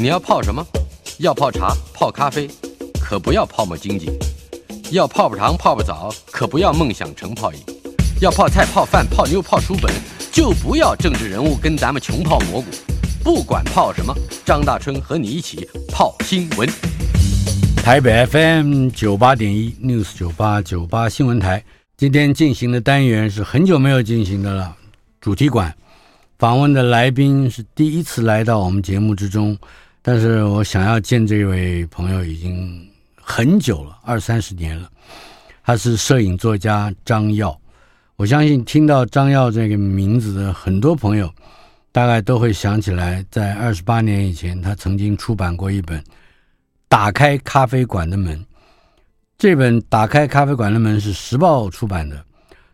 你要泡什么？要泡茶、泡咖啡，可不要泡沫经济；要泡泡糖、泡泡澡，可不要梦想成泡影；要泡菜、泡饭、泡妞、泡书本，就不要政治人物跟咱们穷泡蘑菇。不管泡什么，张大春和你一起泡新闻。台北 FM 九八点一 News 九八九八新闻台，今天进行的单元是很久没有进行的了。主题馆访问的来宾是第一次来到我们节目之中，但是我想要见这位朋友已经很久了，二三十年了。他是摄影作家张耀，我相信听到张耀这个名字的很多朋友，大概都会想起来，在二十八年以前，他曾经出版过一本《打开咖啡馆的门》。这本《打开咖啡馆的门》是时报出版的，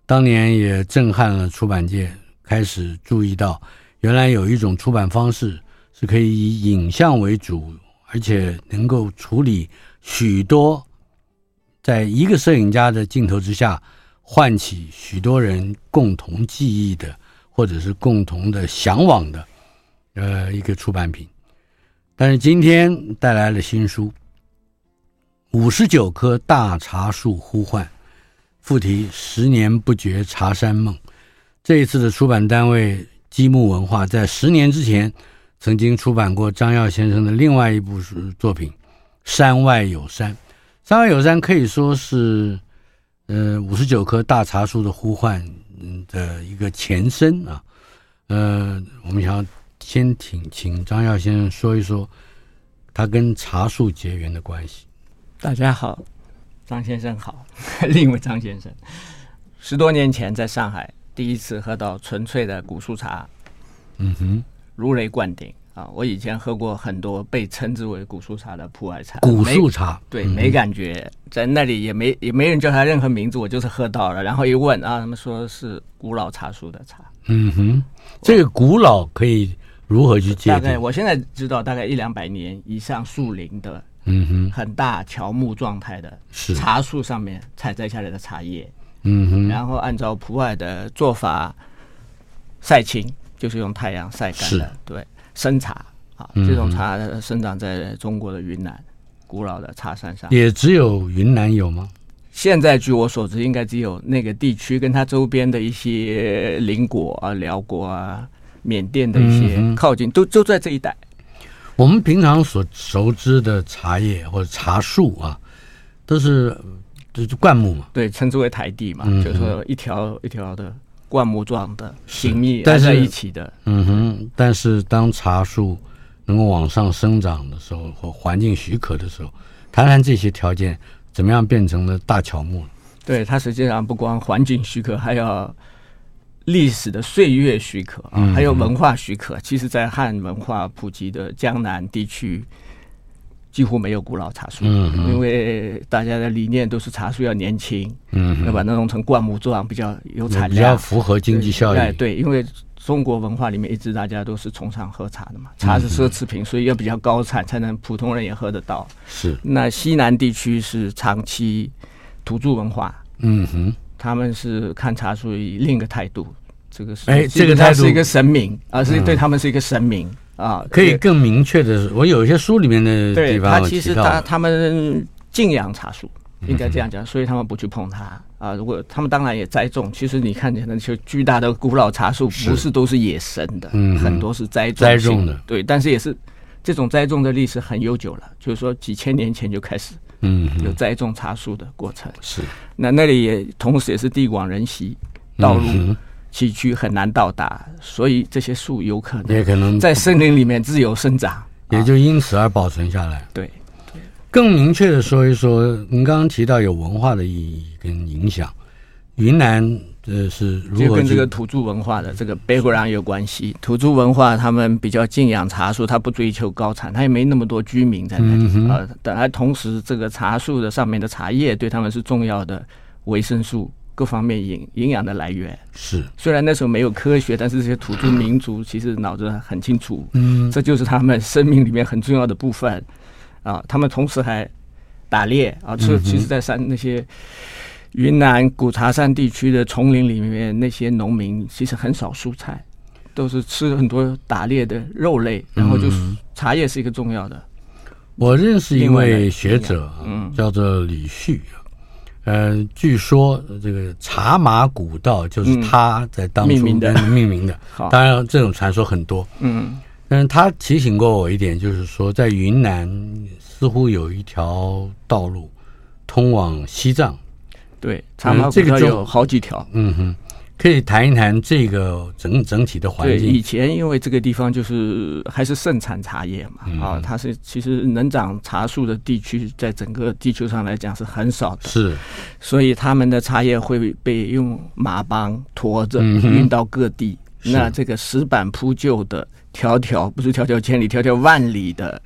当年也震撼了出版界。开始注意到，原来有一种出版方式是可以以影像为主，而且能够处理许多在一个摄影家的镜头之下唤起许多人共同记忆的，或者是共同的向往的，呃，一个出版品。但是今天带来了新书《五十九棵大茶树呼唤》，副题“十年不觉茶山梦”。这一次的出版单位积木文化，在十年之前曾经出版过张耀先生的另外一部作品《山外有山》。《山外有山》可以说是呃五十九棵大茶树的呼唤的一个前身啊。呃，我们想要先请请张耀先生说一说他跟茶树结缘的关系。大家好，张先生好，另一位张先生，十多年前在上海。第一次喝到纯粹的古树茶，嗯哼，如雷贯顶啊！我以前喝过很多被称之为古树茶的普洱茶，古树茶对、嗯、没感觉，在那里也没也没人叫它任何名字，我就是喝到了，然后一问啊，他们说是古老茶树的茶，嗯哼，这个古老可以如何去界定？大概我现在知道，大概一两百年以上树龄的，嗯哼，很大乔木状态的茶树上面采摘下来的茶叶。嗯哼，然后按照普洱的做法晒青，就是用太阳晒干的，对，生茶啊，这种茶生长在中国的云南古老的茶山上。也只有云南有吗？现在据我所知，应该只有那个地区跟它周边的一些邻国啊、辽国啊、缅甸的一些靠近，都都在这一带。我们平常所熟知的茶叶或者茶树啊，都是。就是灌木嘛，对，称之为台地嘛，嗯、就是说一条一条的灌木状的紧密挨在一起的。嗯哼，但是当茶树能够往上生长的时候，或环境许可的时候，谈谈这些条件怎么样变成了大乔木？对，它实际上不光环境许可，还要历史的岁月许可啊，还有文化许可。嗯、其实，在汉文化普及的江南地区。几乎没有古老茶树，嗯，因为大家的理念都是茶树要年轻，嗯，要把它弄成灌木状，比较有产量，比较符合经济效益。对，因为中国文化里面一直大家都是崇尚喝茶的嘛，茶是奢侈品，所以要比较高产，才能普通人也喝得到。是。那西南地区是长期土著文化，嗯哼，他们是看茶树以另一个态度，这个是哎，这个他是一个神明，而是对他们是一个神明。啊，可以更明确的，我有一些书里面的地方，他其实他他们敬仰茶树，应该这样讲，所以他们不去碰它啊。如果他们当然也栽种，其实你看见那些巨大的古老茶树，不是都是野生的，嗯，很多是栽种栽种的，对，但是也是这种栽种的历史很悠久了，就是说几千年前就开始，嗯，有栽种茶树的过程。是，那那里也同时也是地广人稀，道路。崎岖很难到达，所以这些树有可能也可能在森林里面自由生长，也就因此而保存下来。啊、对，更明确的说一说，您刚刚提到有文化的意义跟影响，云南这是如何就跟这个土著文化的这个 background 有关系。土著文化他们比较敬仰茶树，他不追求高产，他也没那么多居民在那里、嗯、啊。但还同时，这个茶树的上面的茶叶对他们是重要的维生素。各方面营营养的来源。是，虽然那时候没有科学，但是这些土著民族 其实脑子很清楚，嗯，这就是他们生命里面很重要的部分。啊。他们同时还打猎啊，这其实，在山那些云南古茶山地区的丛林里面，那些农民其实很少蔬菜都是吃很多打猎的肉类，然后就是茶叶是一个重要的。我认识一位学者，嗯，叫做李旭，嗯、呃，据说这个茶马古道就是他在当初命名的，命名的。当然这种传说很多，嗯，但是他提醒过我一点，就是说在云南似乎有一条道路通往西藏，对，茶马古道有好几条，嗯哼。可以谈一谈这个整整体的环境。对，以前因为这个地方就是还是盛产茶叶嘛，嗯、啊，它是其实能长茶树的地区，在整个地球上来讲是很少的。是，所以他们的茶叶会被用马帮驮着运到各地。嗯、那这个石板铺就的条条不是条条千里，条条万里的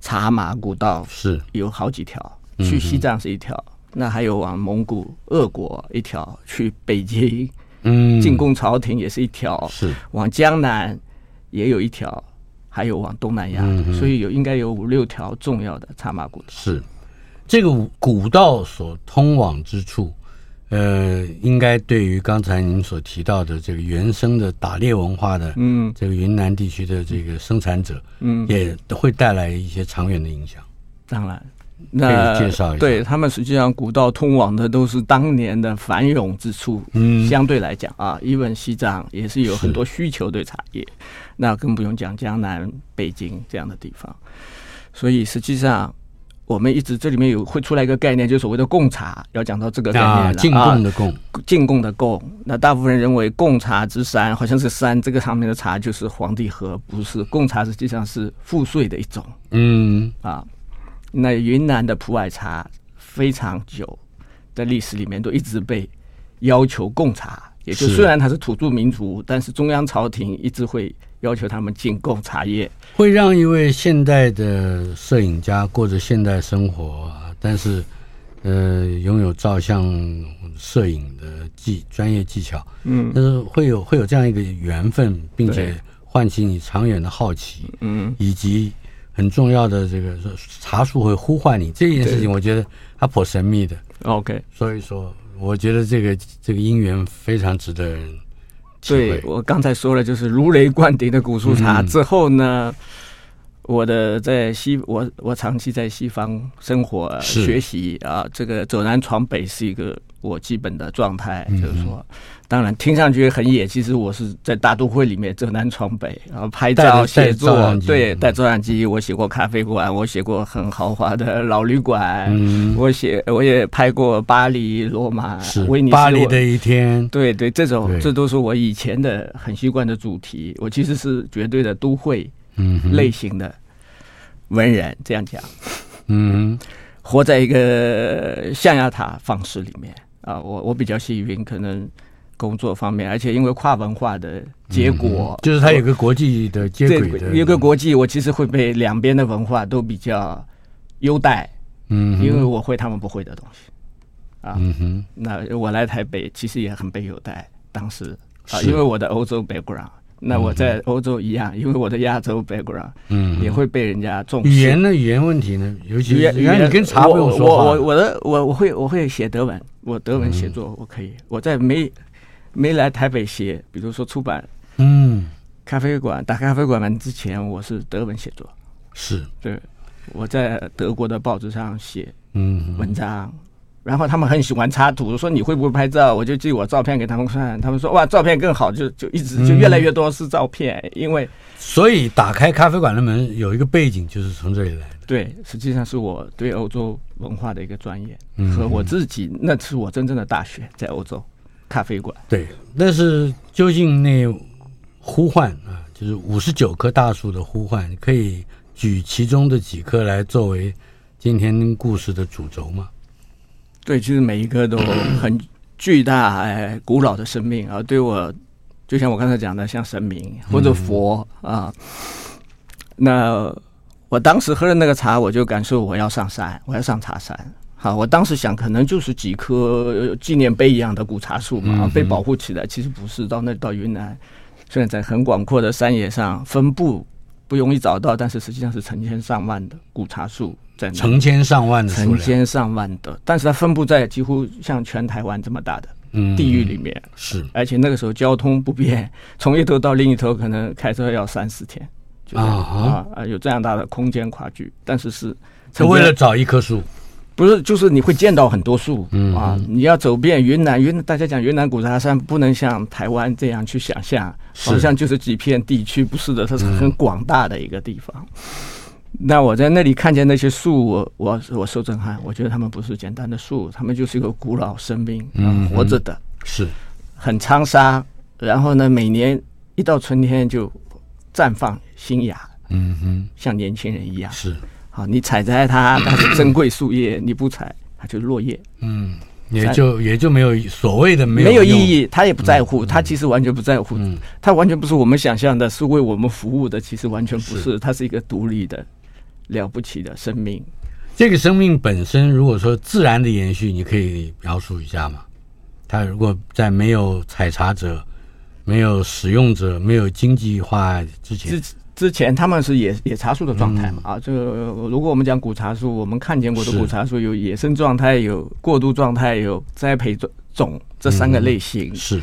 茶马古道是有好几条，去西藏是一条，嗯、那还有往蒙古、俄国一条，去北京。嗯，进攻朝廷也是一条，是往江南也有一条，还有往东南亚，嗯、所以有应该有五六条重要的茶马古道。是这个古道所通往之处，呃，应该对于刚才您所提到的这个原生的打猎文化的，嗯，这个云南地区的这个生产者，嗯，也会带来一些长远的影响。当然。那介绍一下，对他们实际上古道通往的都是当年的繁荣之处，嗯，相对来讲啊，因为西藏也是有很多需求对茶叶，那更不用讲江南、北京这样的地方。所以实际上我们一直这里面有会出来一个概念，就是所谓的贡茶，要讲到这个概念了，进贡的贡，进贡的贡。那大部分人认为贡茶之山好像是山，这个上面的茶就是皇帝河，不是，贡茶实际上是赋税的一种，嗯啊。那云南的普洱茶非常久，在历史里面都一直被要求贡茶，也就虽然它是土著民族，但是中央朝廷一直会要求他们进贡茶叶。会让一位现代的摄影家过着现代生活，但是呃拥有照相摄影的技专业技巧，嗯，但是会有会有这样一个缘分，并且唤起你长远的好奇，嗯，以及。很重要的这个茶树会呼唤你这件事情，我觉得它颇神秘的。OK，所以说我觉得这个这个因缘非常值得人。对，我刚才说了，就是如雷贯顶的古树茶之后呢，我的在西我我长期在西方生活学习啊，这个走南闯北是一个。我基本的状态就是说，当然听上去很野，其实我是在大都会里面走南闯北，然后拍照、写作，对，带照相机。我写过咖啡馆，我写过很豪华的老旅馆，嗯，我写我也拍过巴黎、罗马、威尼斯。巴黎的一天，对对，这种这都是我以前的很习惯的主题。我其实是绝对的都会类型的文人，这样讲，嗯，活在一个象牙塔方式里面。啊，我我比较幸运，可能工作方面，而且因为跨文化的结果，嗯、就是它有个国际的接轨的，有个国际，我其实会被两边的文化都比较优待，嗯，因为我会他们不会的东西，啊，嗯哼，那我来台北其实也很被优待，当时啊，因为我的欧洲 background。那我在欧洲一样，因为我的亚洲 background，嗯，也会被人家重视。语言呢？语言问题呢？尤其是语言，你跟茶不用说话。我我我的我我会我会写德文，我德文写作我可以。我在没没来台北写，比如说出版，嗯，咖啡馆打咖啡馆门之前，我是德文写作。是对，我在德国的报纸上写嗯文章。然后他们很喜欢插图，说你会不会拍照？我就寄我照片给他们看，他们说哇，照片更好，就就一直就越来越多是照片，嗯、因为所以打开咖啡馆的门有一个背景，就是从这里来的。对，实际上是我对欧洲文化的一个专业，嗯、和我自己那是我真正的大学，在欧洲咖啡馆。对，但是究竟那呼唤啊，就是五十九棵大树的呼唤，可以举其中的几棵来作为今天故事的主轴吗？对，其实每一个都很巨大、哎，古老的生命啊！对我，就像我刚才讲的，像神明或者佛啊。那我当时喝了那个茶，我就感受我要上山，我要上茶山。好，我当时想，可能就是几棵纪念碑一样的古茶树嘛，被保护起来。其实不是，到那到云南，虽然在很广阔的山野上分布不容易找到，但是实际上是成千上万的古茶树。成千上万的，成千上万的，但是它分布在几乎像全台湾这么大的地域里面，嗯、是，而且那个时候交通不便，从一头到另一头可能开车要三四天，就啊啊啊，有这样大的空间跨距，但是是是为了找一棵树。不是，就是你会见到很多树，嗯啊，你要走遍云南，云大家讲云南古茶山不能像台湾这样去想象，好像就是几片地区，不是的，它是很广大的一个地方。嗯、那我在那里看见那些树，我我我受震撼，我觉得他们不是简单的树，他们就是一个古老生命，嗯，活着的，是。很沧桑。然后呢，每年一到春天就绽放新芽，嗯哼，像年轻人一样，是。好，你采摘它，它是珍贵树叶，你不采，它就落叶。嗯，也就也就没有所谓的没有没有意义，他也不在乎，他、嗯、其实完全不在乎，他、嗯、完全不是我们想象的，是为我们服务的，其实完全不是，它是，是一个独立的、了不起的生命。这个生命本身，如果说自然的延续，你可以描述一下吗？它如果在没有采茶者、没有使用者、没有经济化之前。之之前他们是野野茶树的状态嘛？啊，这个如果我们讲古茶树，我们看见过的古茶树有野生状态、有过渡状态、有栽培种种这三个类型。是，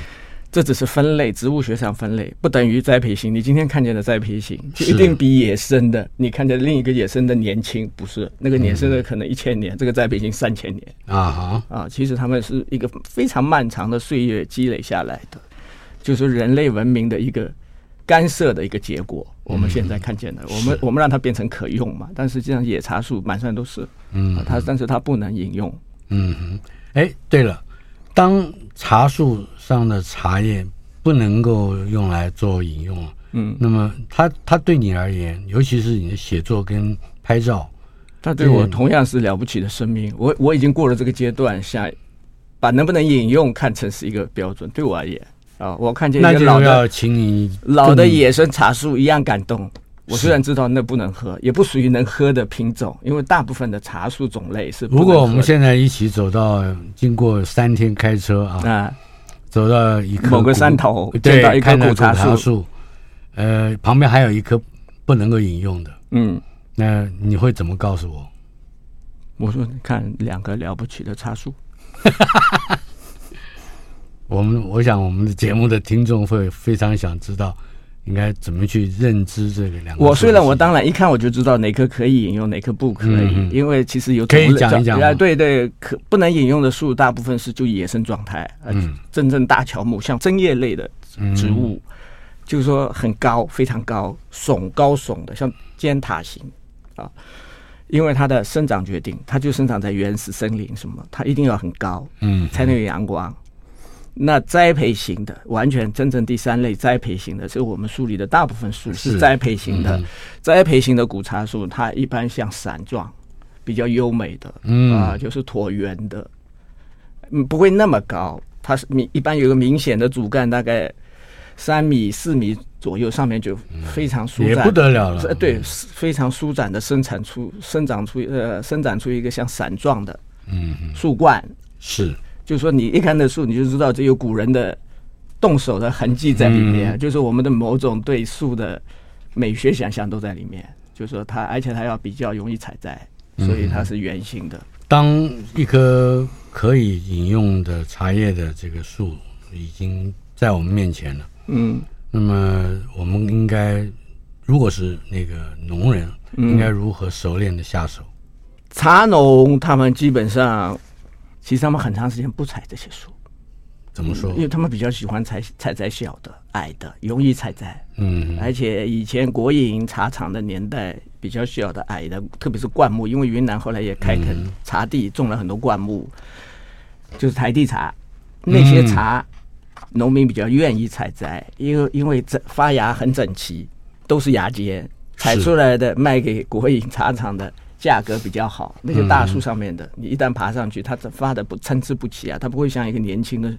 这只是分类，植物学上分类，不等于栽培型。你今天看见的栽培型，就一定比野生的你看见另一个野生的年轻？不是，那个野生的可能一千年，这个栽培型三千年。啊哈啊，其实他们是一个非常漫长的岁月积累下来的，就是人类文明的一个。干涉的一个结果，我们现在看见的，嗯、我们我们让它变成可用嘛，但实际上野茶树满山都是，嗯，它但是它不能饮用，嗯哼，哎，对了，当茶树上的茶叶不能够用来做饮用，嗯，那么它它对你而言，尤其是你的写作跟拍照，它对我同样是了不起的生命，我我已经过了这个阶段，下把能不能饮用看成是一个标准，对我而言。啊、哦，我看见一个老的，请你老的野生茶树一样感动。我虽然知道那不能喝，也不属于能喝的品种，因为大部分的茶树种类是。如果我们现在一起走到，经过三天开车啊，啊，走到一棵某个山头，对，见到一棵古茶树，树，呃，旁边还有一棵不能够饮用的，嗯，那你会怎么告诉我？我说，你看两个了不起的茶树。我们我想我们的节目的听众会非常想知道，应该怎么去认知这个两个。我虽然我当然一看我就知道哪棵可以引用，哪棵不可以，嗯、因为其实有可以讲一讲。啊，对对，可不能引用的树大部分是就野生状态，嗯，真正大乔木像针叶类的植物，嗯、就是说很高，非常高，耸高耸的，像尖塔型啊，因为它的生长决定，它就生长在原始森林什么，它一定要很高，嗯，才能有阳光。那栽培型的，完全真正第三类栽培型的，是我们树里的大部分树是栽培型的。栽培型的古茶树，它一般像伞状，比较优美的，嗯啊，就是椭圆的，嗯，不会那么高。它是明一般有个明显的主干，大概三米四米左右，上面就非常舒展，也不得了了。对，非常舒展的生产出生长出呃生长出一个像伞状的，嗯，树冠是。就是说，你一看那树，你就知道这有古人的动手的痕迹在里面。嗯、就是我们的某种对树的美学想象都在里面。就是说，它而且它要比较容易采摘，所以它是圆形的。嗯、当一棵可以饮用的茶叶的这个树已经在我们面前了，嗯，那么我们应该，如果是那个农人，应该如何熟练的下手？嗯、茶农他们基本上。其实他们很长时间不采这些树，怎么说？因为他们比较喜欢采采摘小的、矮的，容易采摘。嗯，而且以前国营茶厂的年代，比较小的、矮的，特别是灌木，因为云南后来也开垦茶地，种了很多灌木，就是台地茶。那些茶，农民比较愿意采摘，因为因为这发芽很整齐，都是芽尖，采出来的卖给国营茶厂的。价格比较好，那些大树上面的，你一旦爬上去，它发的不参差不齐啊，它不会像一个年轻的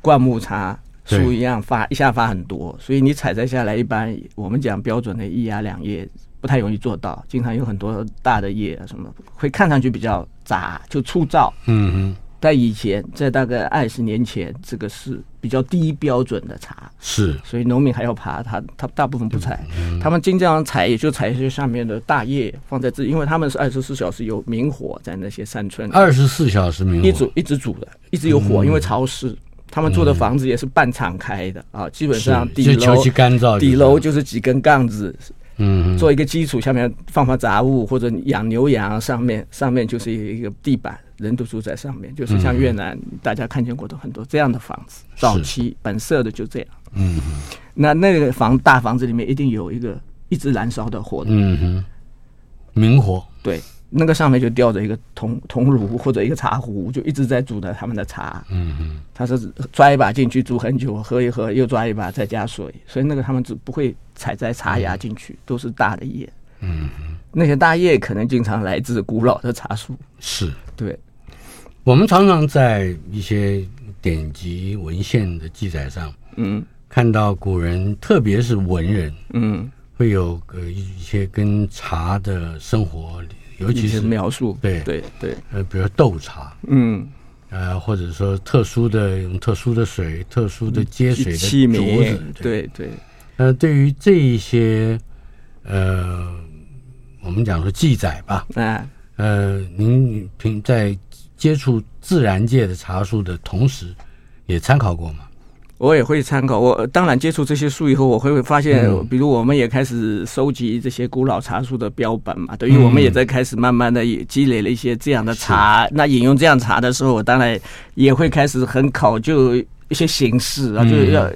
灌木茶树一样发一下发很多，所以你采摘下来，一般我们讲标准的一芽两叶不太容易做到，经常有很多大的叶什么，会看上去比较杂，就粗糙。嗯嗯。在以前，在大概二十年前，这个是比较低标准的茶，是，所以农民还要爬，他他大部分不采，嗯、他们经常采也就采一些上面的大叶放在这，因为他们是二十四小时有明火在那些山村，二十四小时明火，一煮一直煮的，一直有火，因为潮湿。他们住的房子也是半敞开的啊，基本上底楼底楼就是几根杠子，嗯，做一个基础，下面放放杂物或者养牛羊，上面上面就是一个地板，人都住在上面，就是像越南大家看见过的很多这样的房子，早期本色的就这样，嗯，那那个房大房子里面一定有一个一直燃烧的火的，嗯哼，明火，对。那个上面就吊着一个铜铜炉或者一个茶壶，就一直在煮的他们的茶。嗯嗯，他是抓一把进去煮很久，喝一喝又抓一把再加水，所以那个他们只不会采摘茶芽进去，都是大的叶。嗯嗯，那些大叶可能经常来自古老的茶树。是，对。我们常常在一些典籍文献的记载上，嗯，看到古人，特别是文人，嗯，会有呃一些跟茶的生活。尤其是描述，对对对，呃，比如斗茶，嗯，呃，或者说特殊的用特殊的水、特殊的接水的器皿，对对。呃，对于这一些，呃，我们讲说记载吧，啊，呃，您平在接触自然界的茶树的同时，也参考过吗？我也会参考。我当然接触这些书以后，我会发现，比如我们也开始收集这些古老茶树的标本嘛。等于我们也在开始慢慢的也积累了一些这样的茶。那饮用这样茶的时候，我当然也会开始很考究一些形式啊，就是要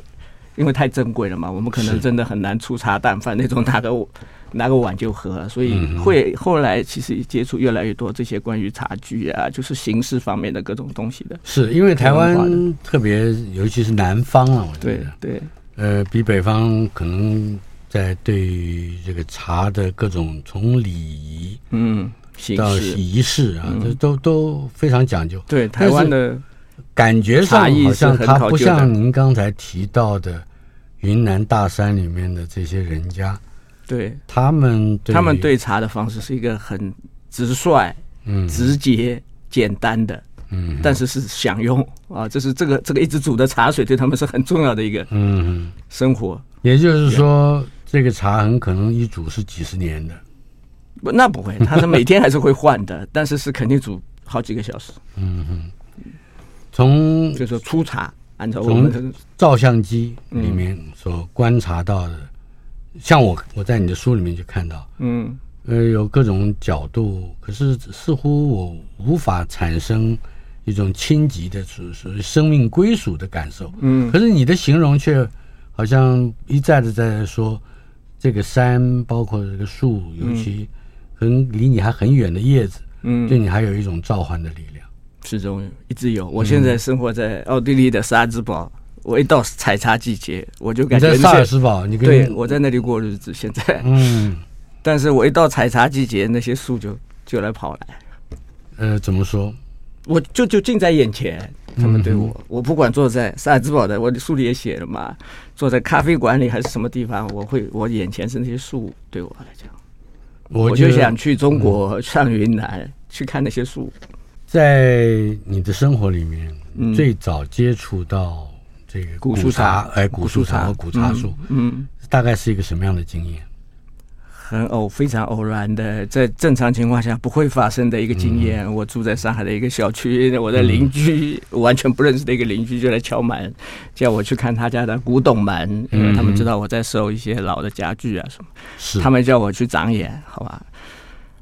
因为太珍贵了嘛，我们可能真的很难粗茶淡饭那种拿个拿个碗就喝，所以会后来其实接触越来越多这些关于茶具啊，就是形式方面的各种东西的。是因为台湾特别，尤其是南方啊，我觉得对对，呃，比北方可能在对于这个茶的各种从礼仪嗯到仪式啊，这都都非常讲究。对台湾的感觉上好像它不像您刚才提到的云南大山里面的这些人家。对。他们，他们对茶的方式是一个很直率、嗯，直接、简单的，嗯，但是是享用。啊，这是这个这个一直煮的茶水对他们是很重要的一个，嗯，生活。也就是说，这个茶很可能一煮是几十年的，不，那不会，他是每天还是会换的，但是是肯定煮好几个小时。嗯嗯，从就是说粗茶，按照我们照相机里面所观察到的。像我，我在你的书里面就看到，嗯，呃，有各种角度，可是似乎我无法产生一种亲极的属属于生命归属的感受，嗯，可是你的形容却好像一再的在说这个山，包括这个树，尤其很离你还很远的叶子，嗯，对你还有一种召唤的力量，始终一直有。我现在生活在奥地利的萨尔兹堡。我一到采茶季节，我就感觉在萨尔茨堡，你对我在那里过日子。现在，嗯，但是我一到采茶季节，那些树就就来跑来。呃，怎么说？我就就近在眼前，他们对我，嗯、我不管坐在萨尔茨堡的，我的书里也写了嘛，坐在咖啡馆里还是什么地方，我会我眼前是那些树，对我来讲，我，我就想去中国，上云南、嗯、去看那些树。在你的生活里面，嗯、最早接触到。这个古树茶，哎，古树茶和古茶树，嗯，大概是一个什么样的经验？很偶，非常偶然的，在正常情况下不会发生的一个经验。嗯、我住在上海的一个小区，我的邻居、嗯、完全不认识的一个邻居就来敲门，叫我去看他家的古董门，因为他们知道我在收一些老的家具啊什么，是他们叫我去长眼，好吧？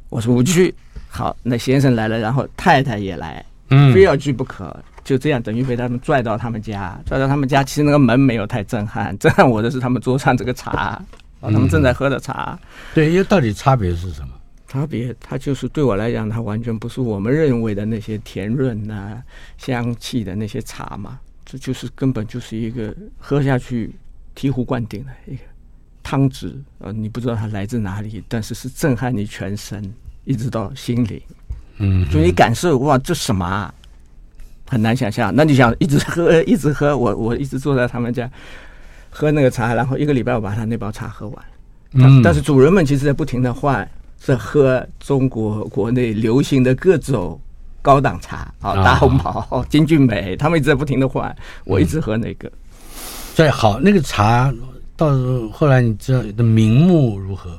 我说不去，好，那先生来了，然后太太也来，嗯，非要去不可。就这样，等于被他们拽到他们家，拽到他们家。其实那个门没有太震撼，震撼我的是他们桌上这个茶，哦，他们正在喝的茶。嗯、对，因为到底差别是什么？差别，它就是对我来讲，它完全不是我们认为的那些甜润啊、香气的那些茶嘛。这就是根本就是一个喝下去醍醐灌顶的一个汤汁。呃，你不知道它来自哪里，但是是震撼你全身，一直到心灵。嗯，所以你感受哇，这什么啊？很难想象，那你想一直喝，一直喝，我我一直坐在他们家喝那个茶，然后一个礼拜我把他那包茶喝完。嗯，但是主人们其实在不停的换，在喝中国国内流行的各种高档茶啊，大红袍、金骏眉，他们一直在不停的换，我一直喝那个。最、嗯、好那个茶，到后来你知道的名目如何？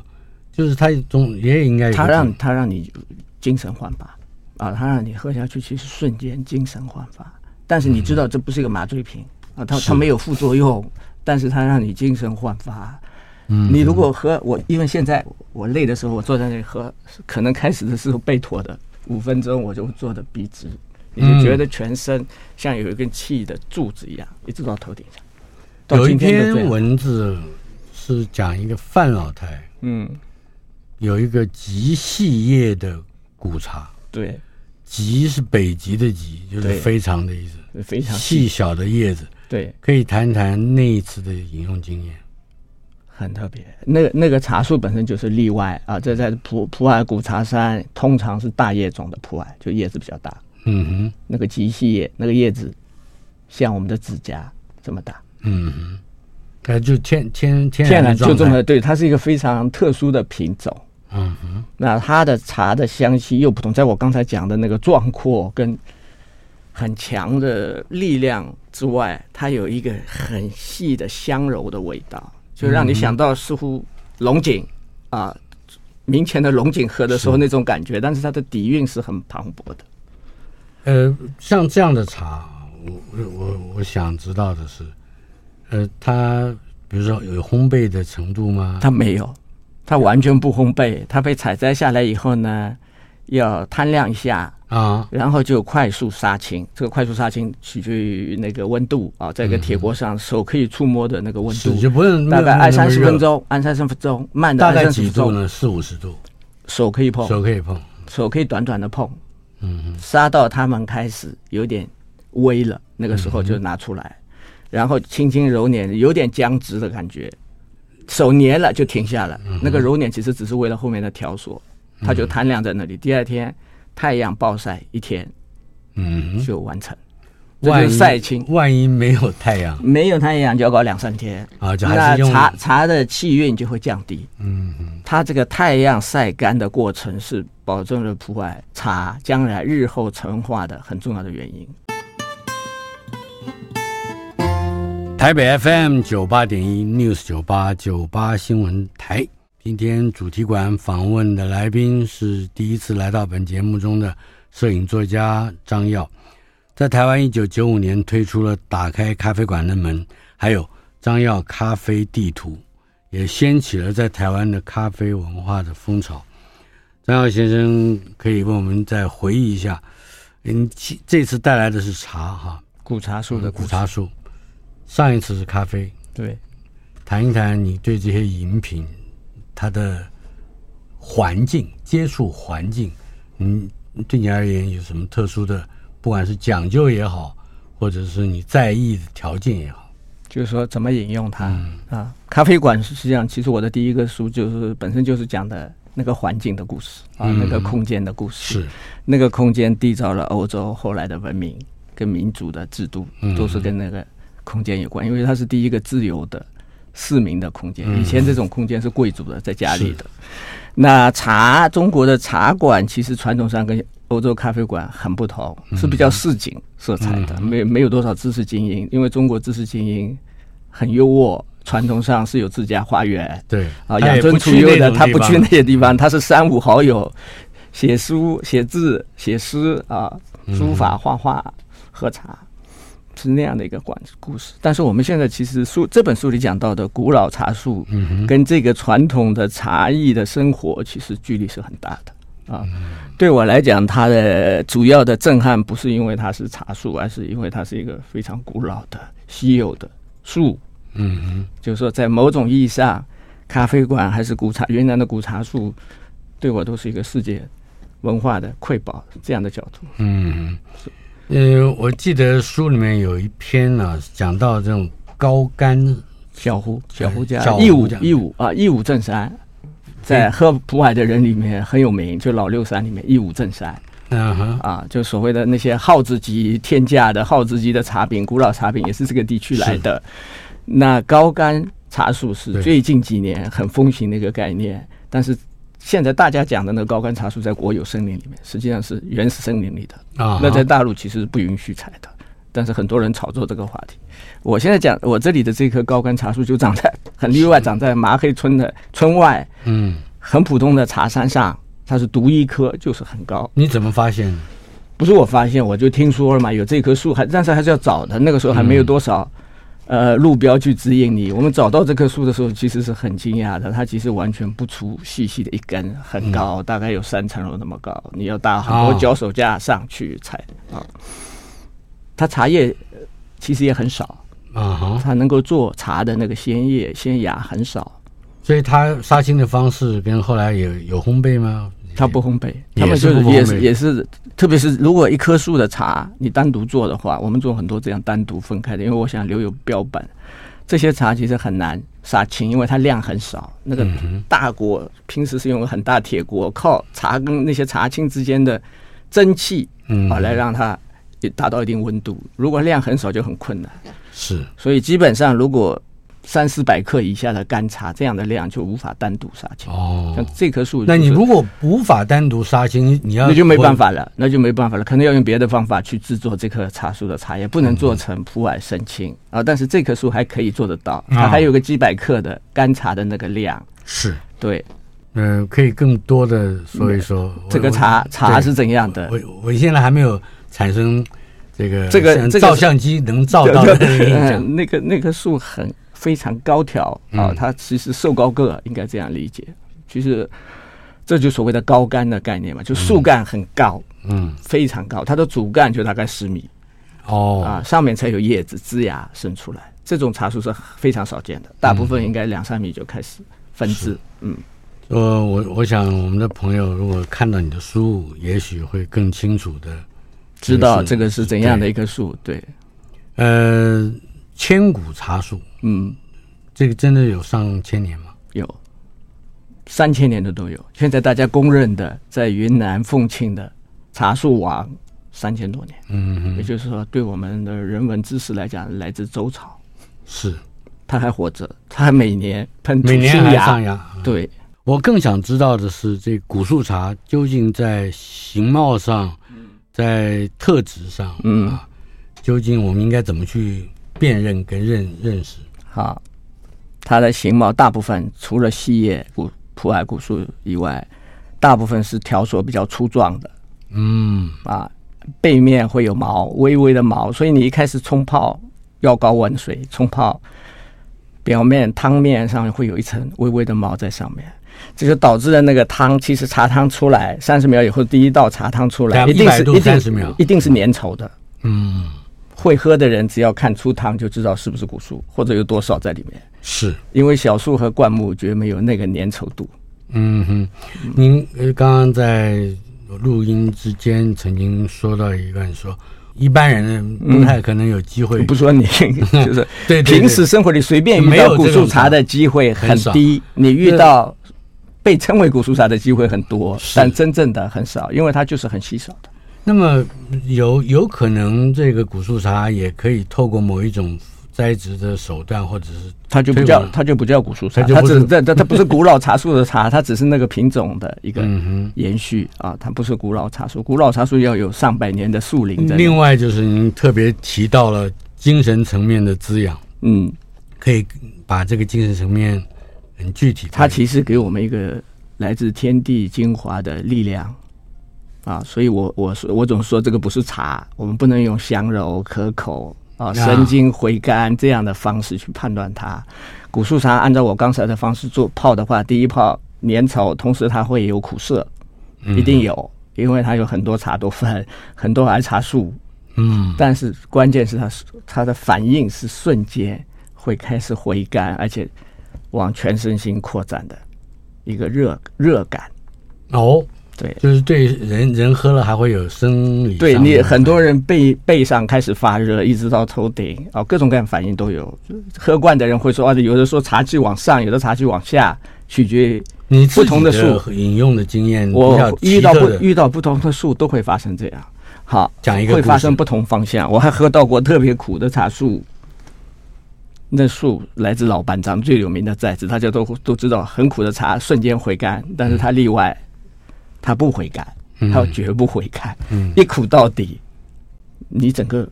就是他总也应该，他让他让你精神焕发。啊，它让你喝下去，其实瞬间精神焕发，但是你知道这不是一个麻醉品啊，它它没有副作用，但是它让你精神焕发。嗯，你如果喝我，因为现在我累的时候，我坐在那里喝，可能开始的时候背驼的，五分钟我就坐的笔直，你就觉得全身像有一根气的柱子一样，一直到头顶上。有一篇文字是讲一个范老太，嗯，有一个极细叶的古茶，对，极是北极的极，就是非常的意思，非常细小的叶子，对，可以谈谈那一次的饮用经验。很特别，那个那个茶树本身就是例外啊！这在普普洱古茶山，通常是大叶种的普洱，就叶子比较大。嗯哼，那个极细叶，那个叶子像我们的指甲这么大。嗯哼，它就天天天然就这么对，它是一个非常特殊的品种。嗯哼，那它的茶的香气又不同，在我刚才讲的那个壮阔跟很强的力量之外，它有一个很细的香柔的味道。就让你想到似乎龙井啊，明前的龙井喝的时候那种感觉，但是它的底蕴是很磅礴的。呃，像这样的茶，我我我想知道的是，呃，它比如说有烘焙的程度吗？它没有，它完全不烘焙。它被采摘下来以后呢，要摊晾一下。啊，然后就快速杀青，这个快速杀青取决于那个温度啊，在一个铁锅上，手可以触摸的那个温度，就不用大概二三十分钟，二三十分钟，慢的。大概几度呢？四五十度，手可以碰，手可以碰，手可以短短的碰，嗯，杀到它们开始有点微了，那个时候就拿出来，然后轻轻揉捻，有点僵直的感觉，手黏了就停下了。那个揉捻其实只是为了后面的条索，它就摊晾在那里，第二天。太阳暴晒一天，嗯，就完成。万一晒青，万一没有太阳，没有太阳就要搞两三天啊，就还是用那茶茶的气韵就会降低。嗯嗯，它这个太阳晒干的过程是保证了普洱茶将来日后陈化的很重要的原因。台北 FM 九八点一 News 九八九八新闻台。今天主题馆访问的来宾是第一次来到本节目中的摄影作家张耀，在台湾一九九五年推出了《打开咖啡馆的门》，还有张耀咖啡地图，也掀起了在台湾的咖啡文化的风潮。张耀先生可以为我们再回忆一下，嗯，这次带来的是茶哈，古茶树的古茶树，上一次是咖啡，对，谈一谈你对这些饮品。它的环境接触环境，嗯，对你而言有什么特殊的？不管是讲究也好，或者是你在意的条件也好，就是说怎么饮用它、嗯、啊？咖啡馆实际上，其实我的第一个书就是本身就是讲的那个环境的故事啊，嗯、那个空间的故事。是那个空间缔造了欧洲后来的文明跟民族的制度，都是跟那个空间有关，因为它是第一个自由的。市民的空间，以前这种空间是贵族的，在家里的。那茶，中国的茶馆其实传统上跟欧洲咖啡馆很不同，是比较市井色彩的，没没有多少知识精英。因为中国知识精英很优渥，传统上是有自家花园，对啊，养尊处优的，他不去那些地方，他是三五好友写书、写字、写诗啊，书法、画画、喝茶。是那样的一个管故事，但是我们现在其实书这本书里讲到的古老茶树，跟这个传统的茶艺的生活，其实距离是很大的啊。对我来讲，它的主要的震撼不是因为它是茶树，而是因为它是一个非常古老的、稀有的树。嗯，就是说，在某种意义上，咖啡馆还是古茶，云南的古茶树，对我都是一个世界文化的瑰宝这样的角度。嗯。呃，我记得书里面有一篇呢、啊，讲到这种高干小胡小胡家义武义武啊，义武镇山，在喝普洱的人里面很有名，就老六山里面义武镇山，嗯哼啊，就所谓的那些耗子级天价的耗子级的茶饼，古老茶饼也是这个地区来的。那高干茶树是最近几年很风行的一个概念，但是。现在大家讲的那个高干茶树在国有森林里面，实际上是原始森林里的啊。那在大陆其实是不允许采的，但是很多人炒作这个话题。我现在讲我这里的这棵高干茶树就长在很例外，长在麻黑村的村外，嗯，很普通的茶山上，它是独一棵，就是很高。你怎么发现？不是我发现，我就听说了嘛，有这棵树，还但是还是要找的。那个时候还没有多少、嗯、呃路标去指引你。我们找到这棵树的时候，其实是很惊讶的。它其实完全不出细细的一根，很高，嗯、大概有三层楼那么高。你要搭很多脚手架上去采啊。它茶叶其实也很少啊，它能够做茶的那个鲜叶鲜芽很少。所以它杀青的方式跟后来有有烘焙吗？它不烘焙，他们就是也是也是，特别是如果一棵树的茶你单独做的话，我们做很多这样单独分开的，因为我想留有标本。这些茶其实很难杀青，因为它量很少。那个大锅平时是用很大铁锅，靠茶跟那些茶青之间的蒸汽啊来让它达到一定温度。如果量很少就很困难。是，所以基本上如果。三四百克以下的干茶，这样的量就无法单独杀青。哦，像这棵树，那你如果无法单独杀青，你要那就没办法了，那就没办法了，可能要用别的方法去制作这棵茶树的茶叶，不能做成普洱生青啊。但是这棵树还可以做得到，它还有个几百克的干茶的那个量。是，对，嗯，可以更多的说一说这个茶茶是怎样的。我我现在还没有产生这个这个照相机能照到的那个 那棵树很。非常高挑啊，它其实瘦高个，应该这样理解。其实这就所谓的高杆的概念嘛，就树干很高，嗯，非常高，它的主干就大概十米，哦，啊，上面才有叶子枝芽伸出来。这种茶树是非常少见的，大部分应该两三米就开始分枝。嗯，呃，我我想我们的朋友如果看到你的书，也许会更清楚的知道这个是怎样的一棵树。对，呃。千古茶树，嗯，这个真的有上千年吗？有，三千年的都有。现在大家公认的，在云南凤庆的茶树王三千多年，嗯嗯，也就是说，对我们的人文知识来讲，来自周朝，是，他还活着，他还每年喷每年还上芽。对，我更想知道的是，这古树茶究竟在形貌上，在特质上，嗯，啊，究竟我们应该怎么去？辨认跟认认识，好，它的形貌大部分除了细叶古普洱古树以外，大部分是条索比较粗壮的，嗯啊，背面会有毛，微微的毛，所以你一开始冲泡要高温水冲泡，表面汤面上会有一层微微的毛在上面，这就导致了那个汤其实茶汤出来三十秒以后，第一道茶汤出来一定是一定一定是粘稠的，嗯。会喝的人只要看出汤就知道是不是古树，或者有多少在里面。是因为小树和灌木绝没有那个粘稠度。嗯哼，您呃刚刚在录音之间曾经说到一个，说一般人不太可能有机会。不说你，就是对平时生活里随便遇到古树茶的机会很低，你遇到被称为古树茶的机会很多，但真正的很少，因为它就是很稀少的。那么有有可能这个古树茶也可以透过某一种栽植的手段，或者是它就不叫它就不叫古树茶，它只它它它不是古老茶树的茶，它只是那个品种的一个延续啊，它不是古老茶树。古老茶树要有上百年的树龄。另外就是您特别提到了精神层面的滋养，嗯，可以把这个精神层面很具体，它其实给我们一个来自天地精华的力量。啊，所以我我说我总说这个不是茶，我们不能用香柔可口啊、生津回甘这样的方式去判断它。古树茶按照我刚才的方式做泡的话，第一泡粘稠，同时它会有苦涩，一定有，因为它有很多茶多酚，很多儿茶素。嗯，但是关键是它它的反应是瞬间会开始回甘，而且往全身心扩展的一个热热感。哦。对，就是对人人喝了还会有生理，对你很多人背背上开始发热，一直到头顶啊，各种各样反应都有。喝惯的人会说啊，有的说茶气往上，有的茶气往下，取决于你不同的树饮用的经验。我遇到不遇到不同的树都会发生这样。好，讲一个会发生不同方向。我还喝到过特别苦的茶树，那树来自老班章最有名的寨子，大家都都知道，很苦的茶瞬间回甘，但是它例外。嗯它不回甘，他绝不悔改。嗯，一苦到底，你整个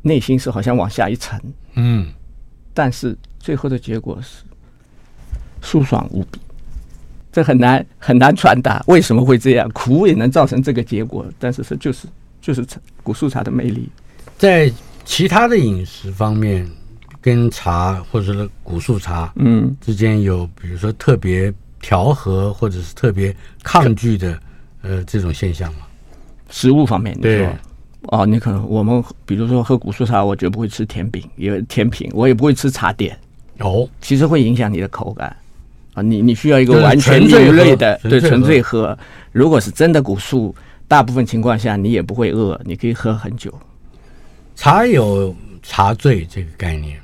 内心是好像往下一沉。嗯，但是最后的结果是舒爽无比，这很难很难传达。为什么会这样？苦也能造成这个结果，但是这就是就是古树茶的魅力。在其他的饮食方面，跟茶或者是古树茶，嗯，之间有比如说特别调和或者是特别抗拒的，呃，这种现象吗？食物方面，对。哦，你可能我们比如说喝古树茶，我绝不会吃甜饼，因为甜品，我也不会吃茶点。哦，其实会影响你的口感啊。你你需要一个完全蜜类的，对，纯粹喝。如果是真的古树，大部分情况下你也不会饿，你可以喝很久。茶有茶醉这个概念，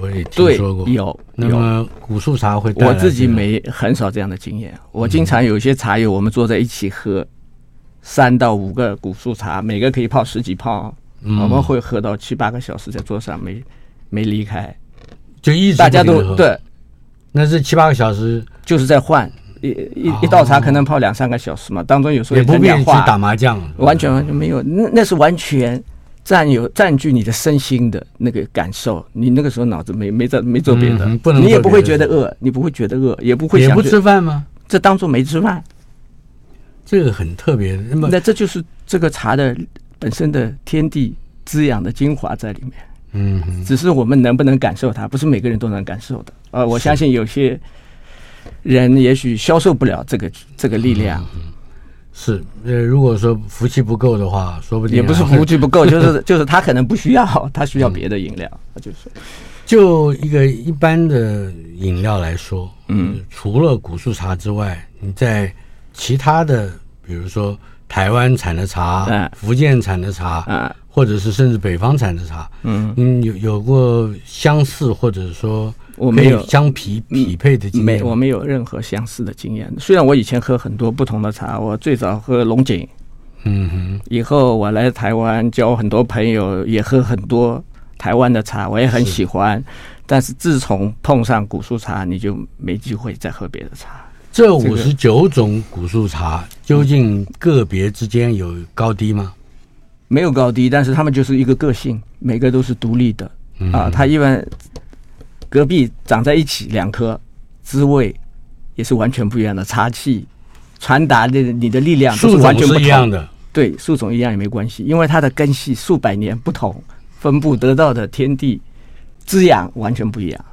我也听说过。有，那么古树茶会，我自己没很少这样的经验。我经常有一些茶友，我们坐在一起喝。三到五个古树茶，每个可以泡十几泡，嗯、我们会喝到七八个小时，在桌上没没离开，就一直大家都对，那是七八个小时，就是在换一一一道茶可能泡两三个小时嘛，当中有时候也不必去打麻将，完全完全没有，那那是完全占有占据你的身心的那个感受，你那个时候脑子没没在没做别的，嗯、不能你也不会觉得饿，你不会觉得饿，也不会想也不吃饭吗？这当做没吃饭。这个很特别，那么那这就是这个茶的本身的天地滋养的精华在里面。嗯哼，只是我们能不能感受它，不是每个人都能感受的。呃，我相信有些人也许消受不了这个这个力量。嗯、是，呃，如果说福气不够的话，说不定也不是福气不够，就是就是他可能不需要，他需要别的饮料。嗯、就是就一个一般的饮料来说，嗯，除了古树茶之外，你在。其他的，比如说台湾产的茶，嗯、福建产的茶，嗯、或者是甚至北方产的茶，嗯，嗯，有有过相似或者说我没有相匹匹配的经验，没，我没有任何相似的经验。虽然我以前喝很多不同的茶，我最早喝龙井，嗯哼，以后我来台湾交很多朋友，也喝很多台湾的茶，我也很喜欢。是但是自从碰上古树茶，你就没机会再喝别的茶。这五十九种古树茶究竟个别之间有高低吗？没有高低，但是他们就是一个个性，每个都是独立的、嗯、啊。它一般隔壁长在一起两棵，滋味也是完全不一样的，茶气传达的你的力量都是完全不一样的。对，树种一样也没关系，因为它的根系数百年不同，分布得到的天地滋养完全不一样。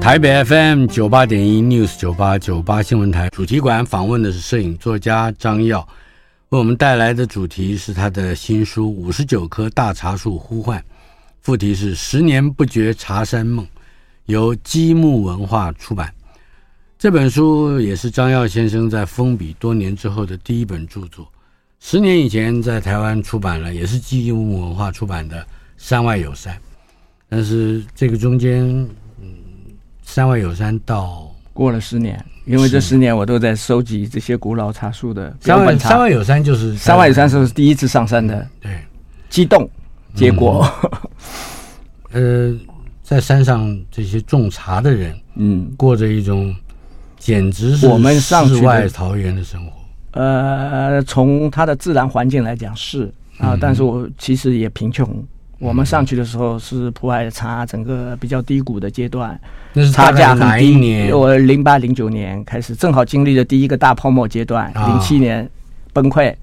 台北 FM 九八点一 News 九八九八新闻台主题馆访问的是摄影作家张耀，为我们带来的主题是他的新书《五十九棵大茶树呼唤》，副题是“十年不觉茶山梦”，由积木文化出版。这本书也是张耀先生在封笔多年之后的第一本著作。十年以前在台湾出版了，也是积木文化出版的《山外有山》，但是这个中间。嗯山外有山到过了十年，因为这十年我都在收集这些古老茶树的山外山外有山就是山外有山是第一次上山的，对，激动，结果，呃，在山上这些种茶的人，嗯，过着一种简直是我们世外桃源的生活。呃，从它的自然环境来讲是啊，但是我其实也贫穷。我们上去的时候是普洱茶整个比较低谷的阶段，那是茶价很低。我零八零九年开始，正好经历了第一个大泡沫阶段，零七年崩溃，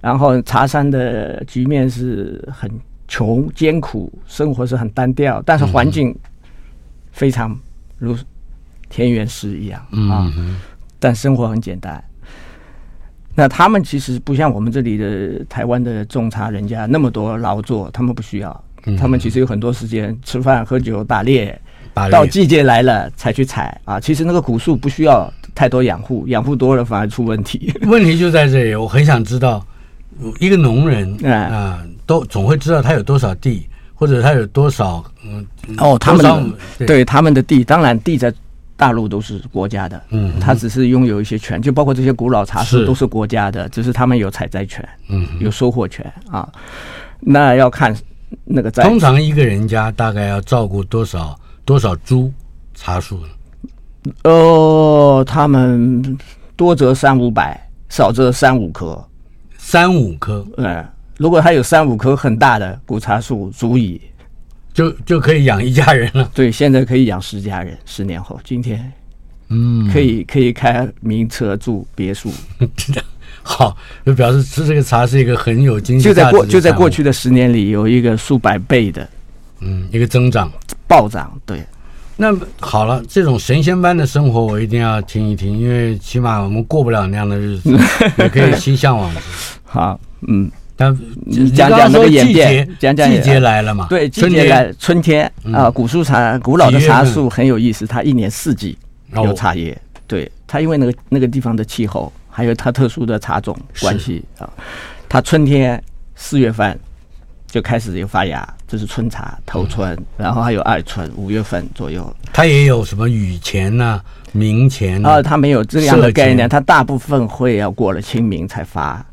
然后茶山的局面是很穷艰苦，生活是很单调，但是环境非常如田园诗一样啊，但生活很简单。那他们其实不像我们这里的台湾的种茶人家那么多劳作，他们不需要，他们其实有很多时间吃饭、喝酒、打猎，到季节来了才去采啊。其实那个古树不需要太多养护，养护多了反而出问题。问题就在这里，我很想知道，一个农人啊，都总会知道他有多少地，或者他有多少嗯哦，他们对他们的地，当然地在。大陆都是国家的，嗯，他只是拥有一些权，就包括这些古老茶树都是国家的，只是他们有采摘权，嗯，有收获权啊。那要看那个在。通常一个人家大概要照顾多少多少株茶树呢？哦，他们多则三五百，少则三五棵。三五棵，嗯，如果他有三五棵很大的古茶树，足以。就就可以养一家人了。对，现在可以养十家人。十年后，今天，嗯，可以可以开名车住别墅。好，就表示吃这个茶是一个很有经济。就在过就在过去的十年里，有一个数百倍的，嗯，一个增长暴涨。对，那好了，这种神仙般的生活，我一定要听一听，因为起码我们过不了那样的日子，也可以心向往之。好，嗯。但你讲讲那个演变，讲讲季节来了嘛？对，季节来，春天啊，古树茶，古老的茶树很有意思，它一年四季有茶叶。对，它因为那个那个地方的气候，还有它特殊的茶种关系啊，它春天四月份就开始有发芽，这是春茶头春，然后还有二春，五月份左右。它也有什么雨前呐、明前啊？它没有这样的概念，它大部分会要过了清明才发。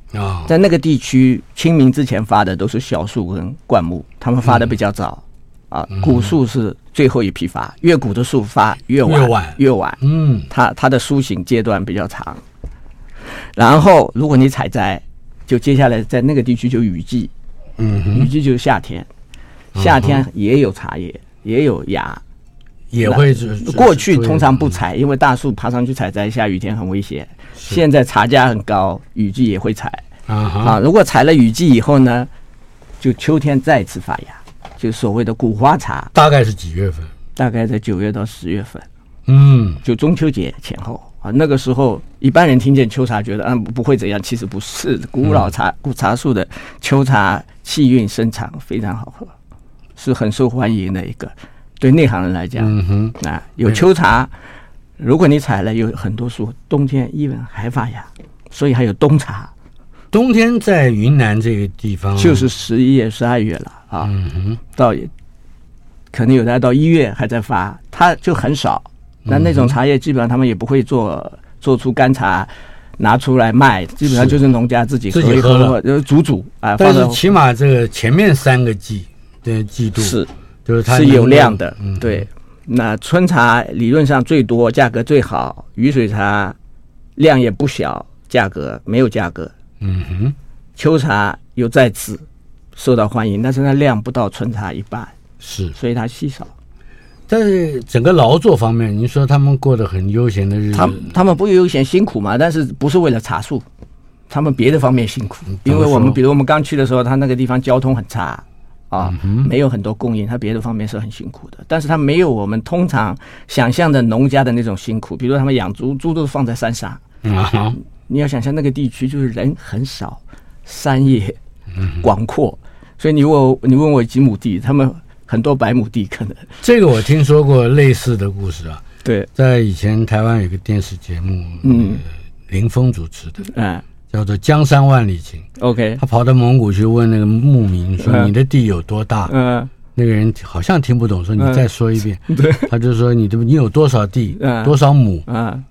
在那个地区，清明之前发的都是小树跟灌木，他们发的比较早，嗯、啊，古树是最后一批发，越古的树发越晚，越晚，越晚，嗯，它它的苏醒阶段比较长。然后，如果你采摘，就接下来在那个地区就雨季，嗯，雨季就是夏天，夏天也有茶叶，也有芽，也会。过去通常不采，因为大树爬上去采摘，下雨天很危险。现在茶价很高，雨季也会采。啊，如果采了雨季以后呢，就秋天再次发芽，就所谓的古花茶。大概是几月份？大概在九月到十月份。嗯，就中秋节前后啊，那个时候一般人听见秋茶觉得嗯不会怎样，其实不是。古老茶、古茶树的秋茶气韵深长，非常好喝，是很受欢迎的一个。对内行人来讲，嗯哼，啊，有秋茶，如果你采了有很多树，冬天依然还发芽，所以还有冬茶。冬天在云南这个地方，就是十一月、十二月了啊，嗯哼，到可能有的到一月还在发，它就很少。那那种茶叶基本上他们也不会做做出干茶拿出来卖，基本上就是农家自己喝一喝，就煮煮啊。但是起码这个前面三个季的季度是就是它是有量的，对。那春茶理论上最多，价格最好；雨水茶量也不小，价格没有价格。嗯哼，秋茶又再次受到欢迎，但是它量不到春茶一半，是，所以它稀少。在整个劳作方面，您说他们过得很悠闲的日子，他他们不悠闲辛苦嘛？但是不是为了茶树，他们别的方面辛苦。因为我们比如我们刚去的时候，他那个地方交通很差啊，没有很多供应，他别的方面是很辛苦的。但是他没有我们通常想象的农家的那种辛苦，比如他们养猪，猪都是放在山上啊。你要想象那个地区就是人很少，山野广阔，所以你问我，你问我几亩地，他们很多百亩地可能。这个我听说过类似的故事啊。对，在以前台湾有个电视节目，嗯，林峰主持的，嗯，叫做《江山万里情》。OK，他跑到蒙古去问那个牧民说：“你的地有多大？”嗯，那个人好像听不懂，说：“你再说一遍。”对，他就说：“你的你有多少地？多少亩？”嗯。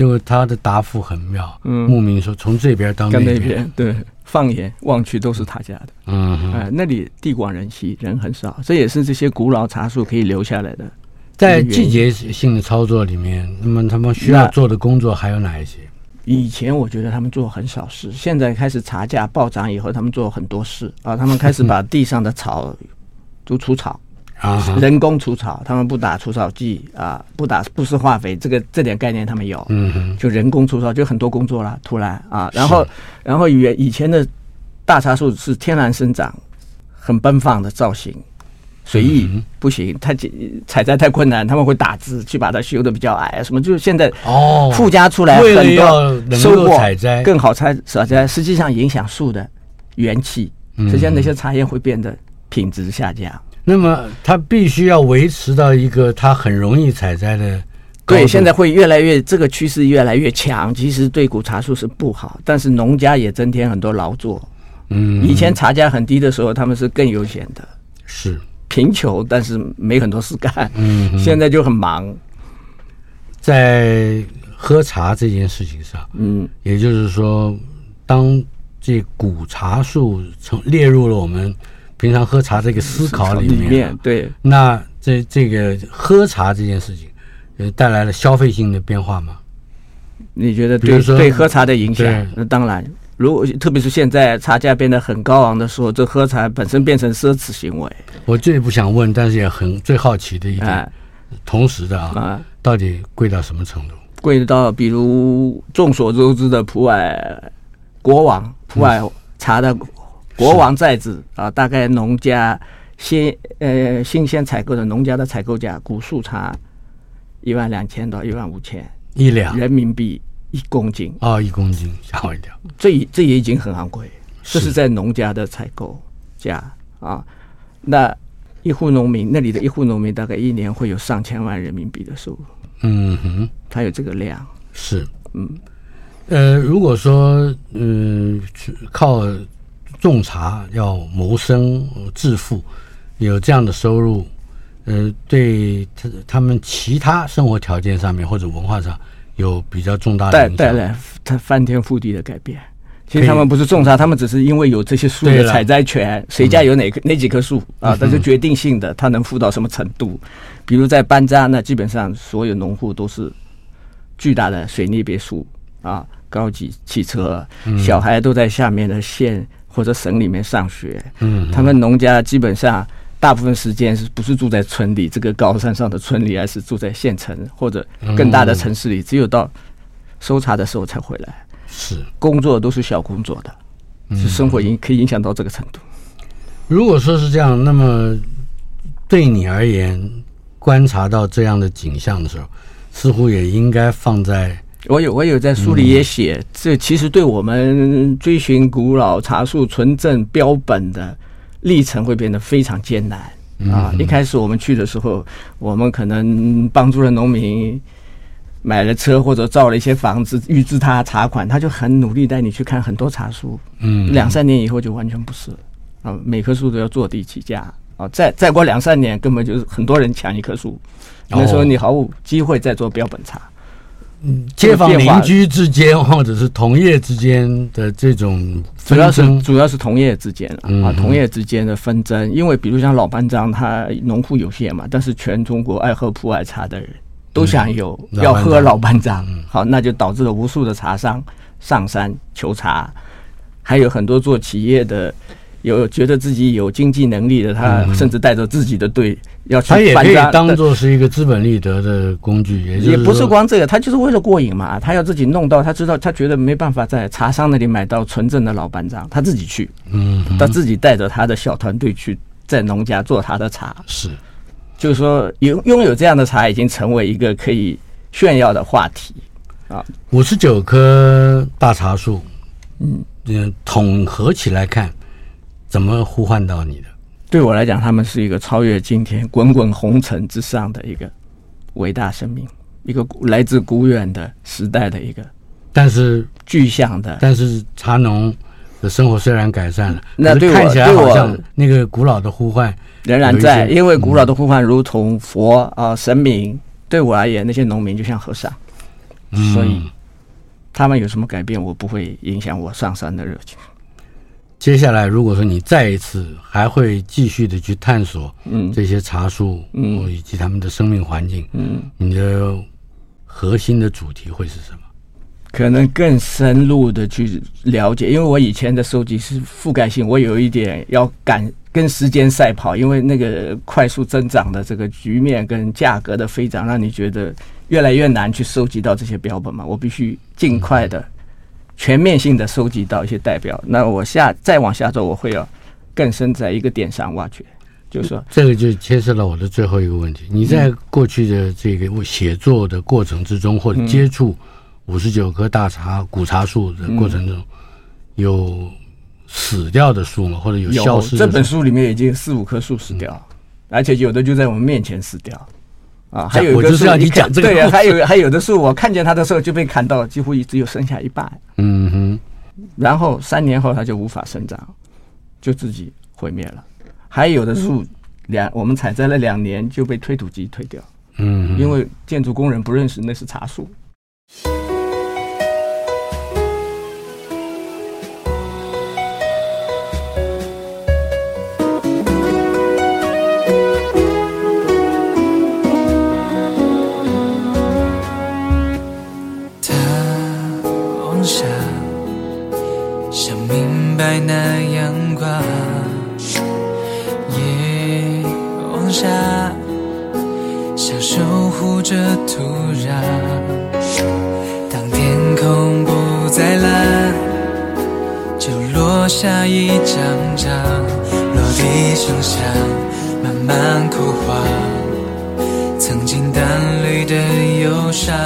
结果他的答复很妙，嗯，牧民说，从这边到那边，边，对，放眼望去都是他家的，嗯哼，哎，那里地广人稀，人很少，这也是这些古老茶树可以留下来的。在季节性的操作里面，那么他们需要做的工作还有哪一些？以前我觉得他们做很少事，现在开始茶价暴涨以后，他们做很多事啊，他们开始把地上的草都除草。啊，人工除草，他们不打除草剂啊，不打不施化肥，这个这点概念他们有。嗯哼，就人工除草就很多工作了，突然啊，然后然后以以前的大茶树是天然生长，很奔放的造型，随意不行，太采摘太困难，他们会打枝去把它修的比较矮，什么就是现在哦。附加出来很多收获采摘。更好采采摘，实际上影响树的元气，实际上那些茶叶会变得品质下降。那么它必须要维持到一个它很容易采摘的，对，现在会越来越这个趋势越来越强。其实对古茶树是不好，但是农家也增添很多劳作。嗯，以前茶价很低的时候，他们是更悠闲的，是贫穷，但是没很多事干。嗯，现在就很忙，在喝茶这件事情上，嗯，也就是说，当这古茶树从列入了我们。平常喝茶这个思考里面，里面对，那这这个喝茶这件事情，呃，带来了消费性的变化吗？你觉得对对喝茶的影响？那当然，如果特别是现在茶价变得很高昂的时候，这喝茶本身变成奢侈行为。我最不想问，但是也很最好奇的一点，哎、同时的啊，哎、到底贵到什么程度？贵到比如众所周知的普洱国王普洱茶的国王在子啊，大概农家新呃新鲜采购的农家的采购价，古树茶一万两千到一万五千一两。人民币一公斤。哦，一公斤吓我一跳，这这也已经很昂贵，这是在农家的采购价啊。那一户农民那里的一户农民大概一年会有上千万人民币的收入，嗯哼，他有这个量。是。嗯。呃，如果说嗯，靠种茶要谋生致富，有这样的收入，呃，对他他们其他生活条件上面或者文化上有比较重大的影响，带带来他翻天覆地的改变。其实他们不是种茶，他们只是因为有这些树的采摘权，谁家有哪个哪几棵树啊，这是决定性的，他能富到什么程度？比如在班扎，那基本上所有农户都是巨大的水泥别墅啊。高级汽车，小孩都在下面的县或者省里面上学。嗯，他们农家基本上大部分时间是不是住在村里这个高山上的村里，而是住在县城或者更大的城市里。只有到搜查的时候才回来。是工作都是小工作的，是生活影可以影响到这个程度。如果说是这样，那么对你而言，观察到这样的景象的时候，似乎也应该放在。我有我有在书里也写，嗯、这其实对我们追寻古老茶树纯正标本的历程会变得非常艰难啊！一开始我们去的时候，我们可能帮助了农民买了车或者造了一些房子，预支他茶款，他就很努力带你去看很多茶树。嗯，两三年以后就完全不是了啊！每棵树都要坐地起价啊！再再过两三年，根本就是很多人抢一棵树，那时候你毫无机会再做标本茶。街坊邻居之间，或者是同业之间的这种主要是主要是同业之间啊，同业之间的纷争。因为比如像老班章，他农户有限嘛，但是全中国爱喝普洱茶的人都想有要喝老班章，好，那就导致了无数的茶商上山求茶，还有很多做企业的。有觉得自己有经济能力的，他甚至带着自己的队要去。他也可以当做是一个资本利得的工具，也也不是光这个，他就是为了过瘾嘛。他要自己弄到，他知道他觉得没办法在茶商那里买到纯正的老班章，他自己去，嗯，他自己带着他的小团队去在农家做他的茶。是，就是说拥拥有这样的茶已经成为一个可以炫耀的话题啊。五十九棵大茶树，嗯嗯，统合起来看。怎么呼唤到你的？对我来讲，他们是一个超越今天滚滚红尘之上的一个伟大生命，一个来自古远的时代的一个，但是具象的。但是茶农的生活虽然改善了，那对我看起来好像那个古老的呼唤仍然在，因为古老的呼唤如同佛啊、呃、神明，对我而言，那些农民就像和尚，所以他们有什么改变，我不会影响我上山的热情。接下来，如果说你再一次还会继续的去探索，嗯，这些茶树，嗯，以及他们的生命环境，嗯，你的核心的主题会是什么？可能更深入的去了解，因为我以前的收集是覆盖性，我有一点要赶跟时间赛跑，因为那个快速增长的这个局面跟价格的飞涨，让你觉得越来越难去收集到这些标本嘛，我必须尽快的。全面性的收集到一些代表，那我下再往下走，我会要更深在一个点上挖掘，就是说这个就牵涉到我的最后一个问题。你在过去的这个写作的过程之中，或者接触五十九棵大茶古茶树的过程中，有死掉的树吗？或者有消失的？这本书里面已经四五棵树死掉，而且有的就在我们面前死掉。啊，还有一个树，要你讲这个，对啊，还有还有的树，我看见它的时候就被砍到，几乎只有剩下一半。嗯哼，然后三年后它就无法生长，就自己毁灭了。还有的树两，我们采摘了两年就被推土机推掉。嗯，因为建筑工人不认识那是茶树。白那阳光，夜往下，像守护着土壤。当天空不再蓝，就落下一张张落地声响，慢慢枯黄，曾经淡绿的忧伤。